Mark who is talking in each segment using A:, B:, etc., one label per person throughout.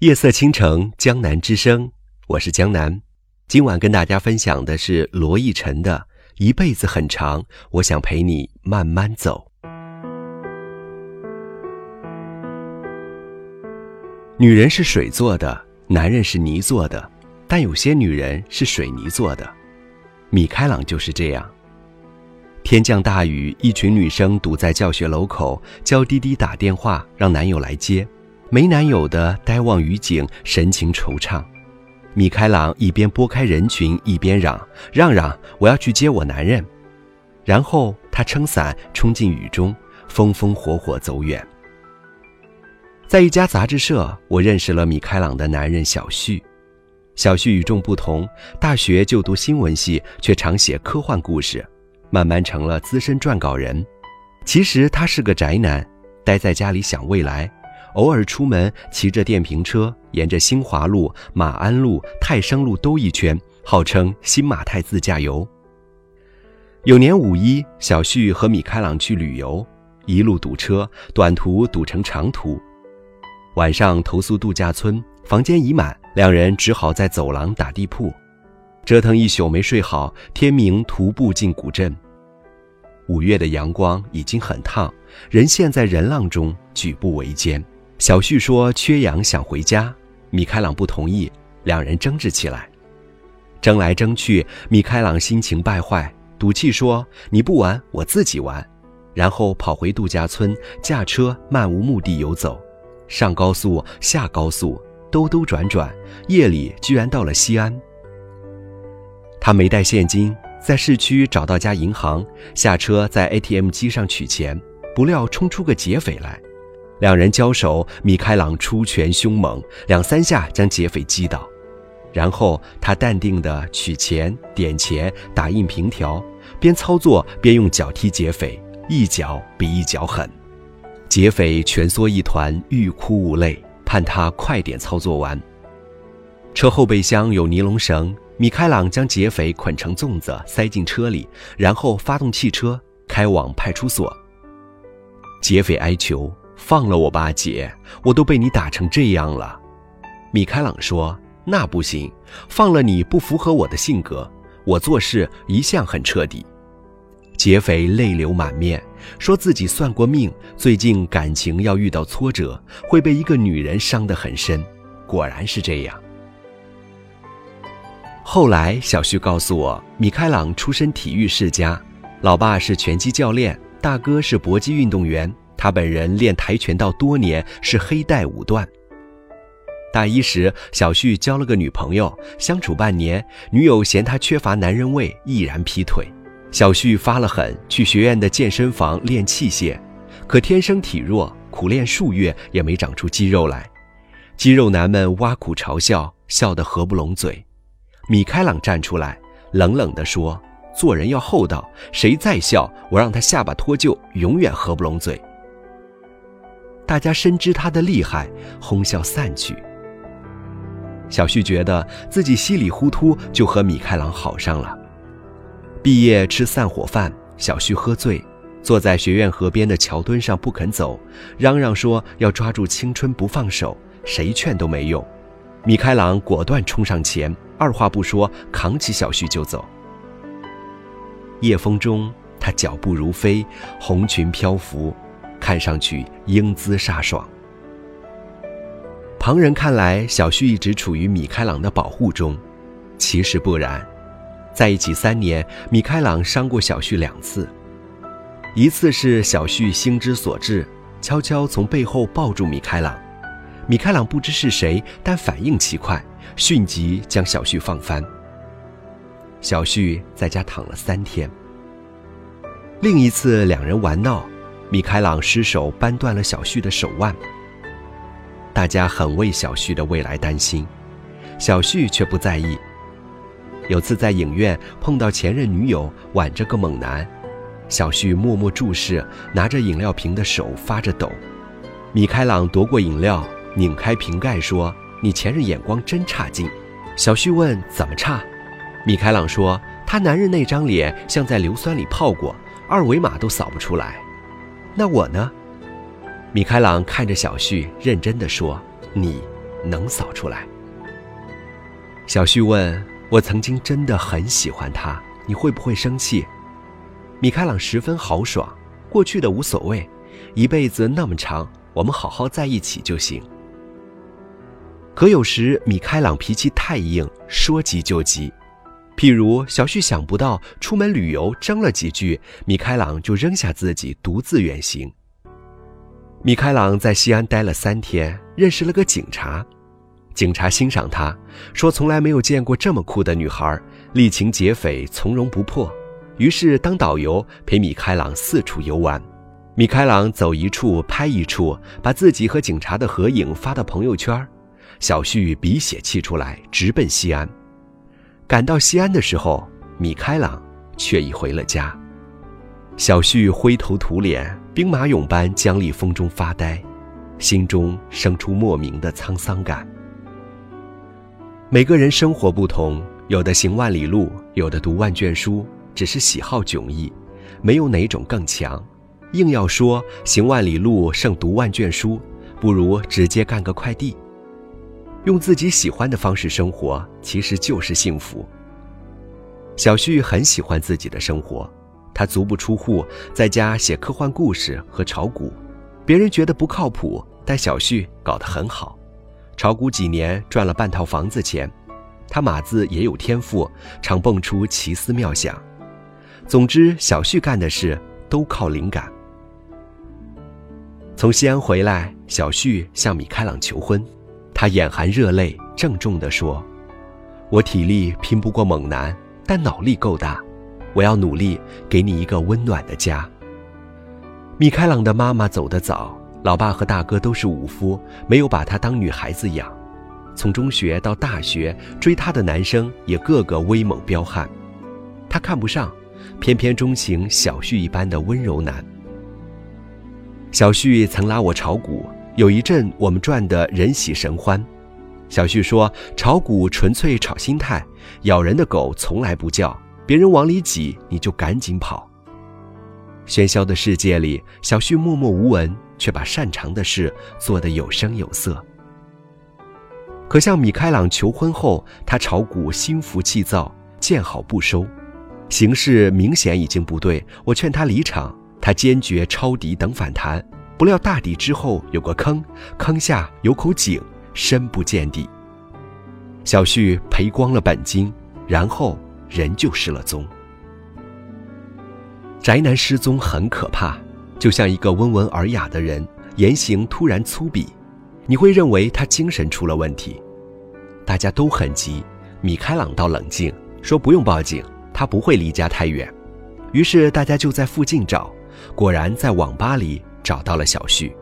A: 夜色倾城，江南之声，我是江南。今晚跟大家分享的是罗逸晨的《一辈子很长，我想陪你慢慢走》。女人是水做的，男人是泥做的，但有些女人是水泥做的。米开朗就是这样。天降大雨，一群女生堵在教学楼口，娇滴滴打电话让男友来接。没男友的呆望雨景，神情惆怅。米开朗一边拨开人群，一边嚷：“让让，我要去接我男人。”然后他撑伞冲进雨中，风风火火走远。在一家杂志社，我认识了米开朗的男人小旭。小旭与众不同，大学就读新闻系，却常写科幻故事，慢慢成了资深撰稿人。其实他是个宅男，待在家里想未来。偶尔出门，骑着电瓶车，沿着新华路、马鞍路、泰升路兜一圈，号称新马泰自驾游。有年五一，小旭和米开朗去旅游，一路堵车，短途堵成长途。晚上投宿度假村，房间已满，两人只好在走廊打地铺，折腾一宿没睡好。天明徒步进古镇。五月的阳光已经很烫，人陷在人浪中，举步维艰。小旭说：“缺氧，想回家。”米开朗不同意，两人争执起来，争来争去，米开朗心情败坏，赌气说：“你不玩，我自己玩。”然后跑回度假村，驾车漫无目的游走，上高速，下高速，兜兜转转，夜里居然到了西安。他没带现金，在市区找到家银行，下车在 ATM 机上取钱，不料冲出个劫匪来。两人交手，米开朗出拳凶猛，两三下将劫匪击倒，然后他淡定地取钱、点钱、打印凭条，边操作边用脚踢劫匪，一脚比一脚狠。劫匪蜷缩一团，欲哭无泪，盼他快点操作完。车后备箱有尼龙绳，米开朗将劫匪捆成粽子塞进车里，然后发动汽车开往派出所。劫匪哀求。放了我吧，姐，我都被你打成这样了。米开朗说：“那不行，放了你不符合我的性格。我做事一向很彻底。”劫匪泪流满面，说自己算过命，最近感情要遇到挫折，会被一个女人伤得很深。果然是这样。后来，小旭告诉我，米开朗出身体育世家，老爸是拳击教练，大哥是搏击运动员。他本人练跆拳道多年，是黑带五段。大一时，小旭交了个女朋友，相处半年，女友嫌他缺乏男人味，毅然劈腿。小旭发了狠，去学院的健身房练器械，可天生体弱，苦练数月也没长出肌肉来。肌肉男们挖苦嘲笑，笑得合不拢嘴。米开朗站出来，冷冷地说：“做人要厚道，谁再笑，我让他下巴脱臼，永远合不拢嘴。”大家深知他的厉害，哄笑散去。小旭觉得自己稀里糊涂就和米开朗好上了。毕业吃散伙饭，小旭喝醉，坐在学院河边的桥墩上不肯走，嚷嚷说要抓住青春不放手，谁劝都没用。米开朗果断冲上前，二话不说扛起小旭就走。夜风中，他脚步如飞，红裙飘浮。看上去英姿飒爽。旁人看来，小旭一直处于米开朗的保护中，其实不然。在一起三年，米开朗伤过小旭两次。一次是小旭心之所至，悄悄从背后抱住米开朗，米开朗不知是谁，但反应奇快，迅即将小旭放翻。小旭在家躺了三天。另一次，两人玩闹。米开朗失手扳断了小旭的手腕，大家很为小旭的未来担心，小旭却不在意。有次在影院碰到前任女友挽着个猛男，小旭默默注视，拿着饮料瓶的手发着抖。米开朗夺过饮料，拧开瓶盖说：“你前任眼光真差劲。”小旭问：“怎么差？”米开朗说：“他男人那张脸像在硫酸里泡过，二维码都扫不出来。”那我呢？米开朗看着小旭，认真的说：“你能扫出来。小旭问我：“曾经真的很喜欢他，你会不会生气？”米开朗十分豪爽：“过去的无所谓，一辈子那么长，我们好好在一起就行。”可有时米开朗脾气太硬，说急就急。譬如小旭想不到出门旅游争了几句，米开朗就扔下自己独自远行。米开朗在西安待了三天，认识了个警察，警察欣赏他，说从来没有见过这么酷的女孩，力擒劫匪从容不迫。于是当导游陪米开朗四处游玩，米开朗走一处拍一处，把自己和警察的合影发到朋友圈。小旭鼻血气出来，直奔西安。赶到西安的时候，米开朗却已回了家。小旭灰头土脸，兵马俑般僵立风中发呆，心中生出莫名的沧桑感。每个人生活不同，有的行万里路，有的读万卷书，只是喜好迥异，没有哪种更强。硬要说行万里路胜读万卷书，不如直接干个快递。用自己喜欢的方式生活，其实就是幸福。小旭很喜欢自己的生活，他足不出户，在家写科幻故事和炒股。别人觉得不靠谱，但小旭搞得很好，炒股几年赚了半套房子钱。他码字也有天赋，常蹦出奇思妙想。总之，小旭干的事都靠灵感。从西安回来，小旭向米开朗求婚。他眼含热泪，郑重地说：“我体力拼不过猛男，但脑力够大。我要努力，给你一个温暖的家。”米开朗的妈妈走得早，老爸和大哥都是武夫，没有把她当女孩子养。从中学到大学，追她的男生也个个威猛彪悍，她看不上，偏偏钟情小旭一般的温柔男。小旭曾拉我炒股。有一阵，我们赚得人喜神欢。小旭说：“炒股纯粹炒心态，咬人的狗从来不叫，别人往里挤你就赶紧跑。”喧嚣的世界里，小旭默默无闻，却把擅长的事做得有声有色。可向米开朗求婚后，他炒股心浮气躁，见好不收，形势明显已经不对。我劝他离场，他坚决抄底等反弹。不料大底之后有个坑，坑下有口井，深不见底。小旭赔光了本金，然后人就失了踪。宅男失踪很可怕，就像一个温文尔雅的人言行突然粗鄙，你会认为他精神出了问题。大家都很急，米开朗倒冷静，说不用报警，他不会离家太远。于是大家就在附近找，果然在网吧里。找到了小旭，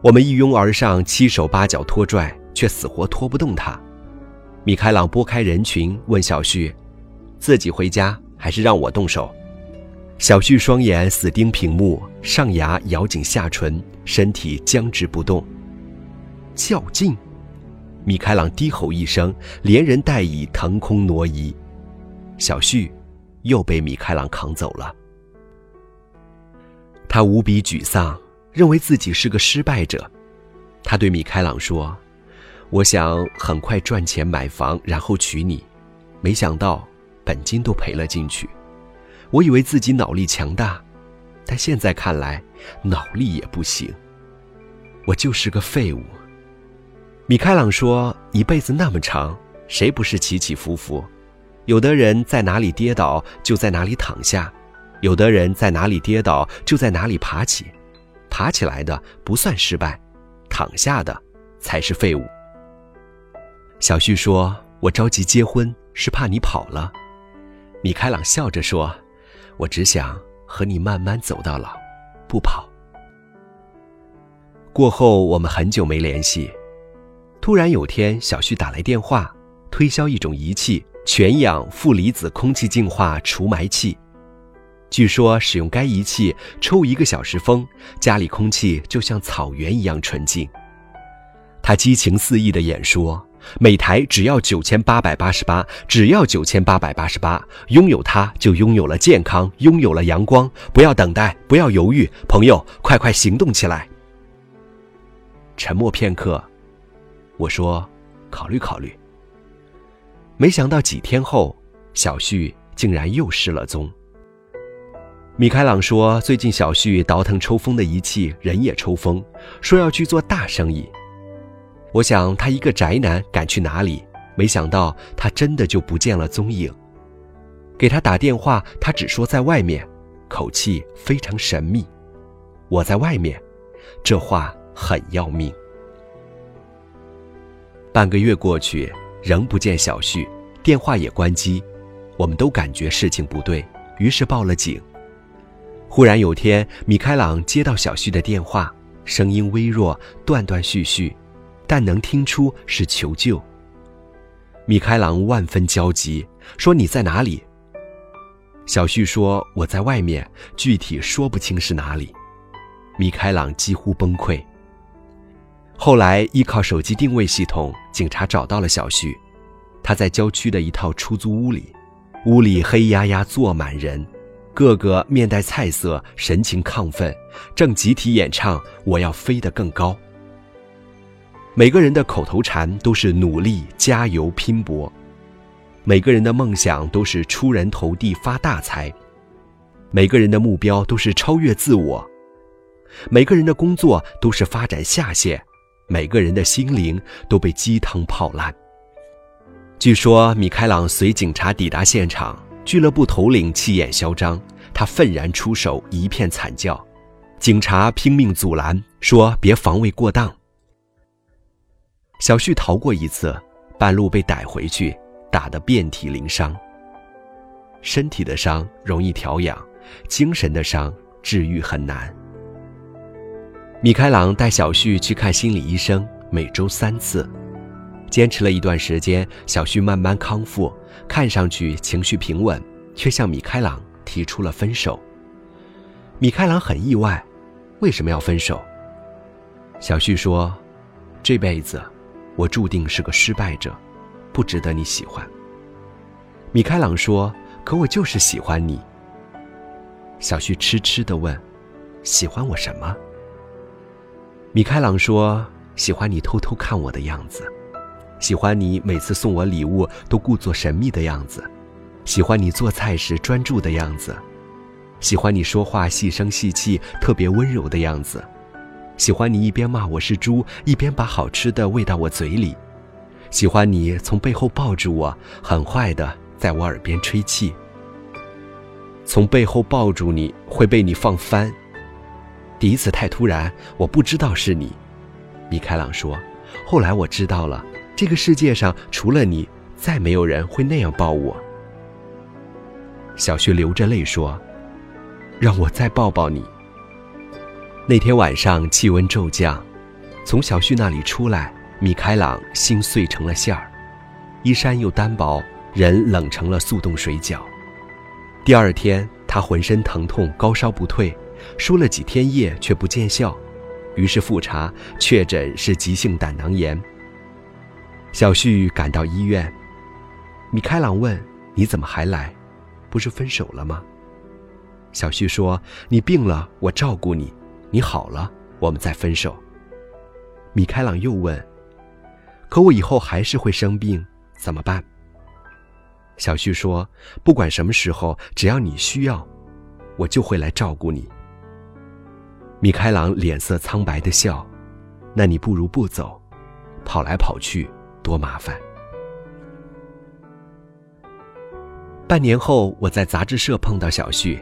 A: 我们一拥而上，七手八脚拖拽，却死活拖不动他。米开朗拨开人群，问小旭：“自己回家还是让我动手？”小旭双眼死盯屏幕，上牙咬紧下唇，身体僵直不动。较劲！米开朗低吼一声，连人带椅腾空挪移，小旭又被米开朗扛走了。他无比沮丧，认为自己是个失败者。他对米开朗说：“我想很快赚钱买房，然后娶你。没想到本金都赔了进去。我以为自己脑力强大，但现在看来脑力也不行。我就是个废物。”米开朗说：“一辈子那么长，谁不是起起伏伏？有的人在哪里跌倒，就在哪里躺下。”有的人在哪里跌倒，就在哪里爬起，爬起来的不算失败，躺下的才是废物。小旭说：“我着急结婚，是怕你跑了。”米开朗笑着说：“我只想和你慢慢走到老，不跑。”过后我们很久没联系，突然有天，小旭打来电话，推销一种仪器——全氧负离子空气净化除霾器。据说使用该仪器抽一个小时风，家里空气就像草原一样纯净。他激情四溢的演说，每台只要九千八百八十八，只要九千八百八十八，拥有它就拥有了健康，拥有了阳光。不要等待，不要犹豫，朋友，快快行动起来！沉默片刻，我说：“考虑考虑。”没想到几天后，小旭竟然又失了踪。米开朗说：“最近小旭倒腾抽风的仪器，人也抽风，说要去做大生意。”我想他一个宅男敢去哪里？没想到他真的就不见了踪影。给他打电话，他只说在外面，口气非常神秘。我在外面，这话很要命。半个月过去，仍不见小旭，电话也关机，我们都感觉事情不对，于是报了警。忽然有天，米开朗接到小旭的电话，声音微弱，断断续续，但能听出是求救。米开朗万分焦急，说：“你在哪里？”小旭说：“我在外面，具体说不清是哪里。”米开朗几乎崩溃。后来依靠手机定位系统，警察找到了小旭，他在郊区的一套出租屋里，屋里黑压压坐满人。个个面带菜色，神情亢奋，正集体演唱《我要飞得更高》。每个人的口头禅都是努力、加油、拼搏；每个人的梦想都是出人头地、发大财；每个人的目标都是超越自我；每个人的工作都是发展下线；每个人的心灵都被鸡汤泡烂。据说米开朗随警察抵达现场。俱乐部头领气焰嚣张，他愤然出手，一片惨叫。警察拼命阻拦，说：“别防卫过当。”小旭逃过一次，半路被逮回去，打得遍体鳞伤。身体的伤容易调养，精神的伤治愈很难。米开朗带小旭去看心理医生，每周三次，坚持了一段时间，小旭慢慢康复。看上去情绪平稳，却向米开朗提出了分手。米开朗很意外，为什么要分手？小旭说：“这辈子，我注定是个失败者，不值得你喜欢。”米开朗说：“可我就是喜欢你。”小旭痴痴地问：“喜欢我什么？”米开朗说：“喜欢你偷偷看我的样子。”喜欢你每次送我礼物都故作神秘的样子，喜欢你做菜时专注的样子，喜欢你说话细声细气、特别温柔的样子，喜欢你一边骂我是猪，一边把好吃的喂到我嘴里，喜欢你从背后抱住我，很坏的在我耳边吹气。从背后抱住你会被你放翻。第一次太突然，我不知道是你。米开朗说：“后来我知道了。”这个世界上除了你，再没有人会那样抱我。小旭流着泪说：“让我再抱抱你。”那天晚上气温骤降，从小旭那里出来，米开朗心碎成了馅儿，衣衫又单薄，人冷成了速冻水饺。第二天他浑身疼痛，高烧不退，输了几天液却不见效，于是复查，确诊是急性胆囊炎。小旭赶到医院，米开朗问：“你怎么还来？不是分手了吗？”小旭说：“你病了，我照顾你；你好了，我们再分手。”米开朗又问：“可我以后还是会生病，怎么办？”小旭说：“不管什么时候，只要你需要，我就会来照顾你。”米开朗脸色苍白的笑：“那你不如不走，跑来跑去。”多麻烦！半年后，我在杂志社碰到小旭。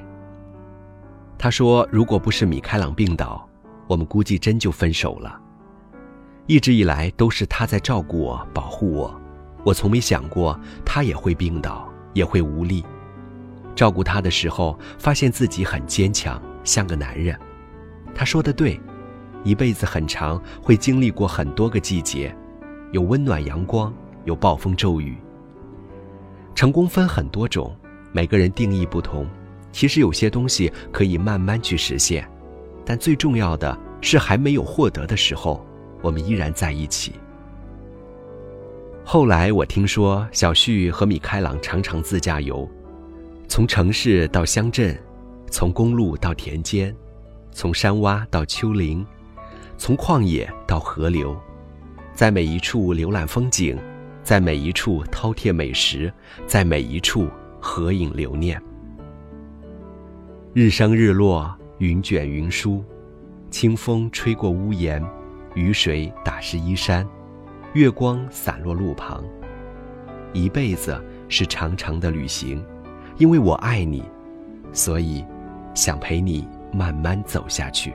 A: 他说：“如果不是米开朗病倒，我们估计真就分手了。一直以来都是他在照顾我、保护我，我从没想过他也会病倒，也会无力。照顾他的时候，发现自己很坚强，像个男人。他说的对，一辈子很长，会经历过很多个季节。”有温暖阳光，有暴风骤雨。成功分很多种，每个人定义不同。其实有些东西可以慢慢去实现，但最重要的是还没有获得的时候，我们依然在一起。后来我听说，小旭和米开朗常常自驾游，从城市到乡镇，从公路到田间，从山洼到丘陵，从旷野到河流。在每一处浏览风景，在每一处饕餮美食，在每一处合影留念。日升日落，云卷云舒，清风吹过屋檐，雨水打湿衣衫，月光洒落路旁。一辈子是长长的旅行，因为我爱你，所以想陪你慢慢走下去。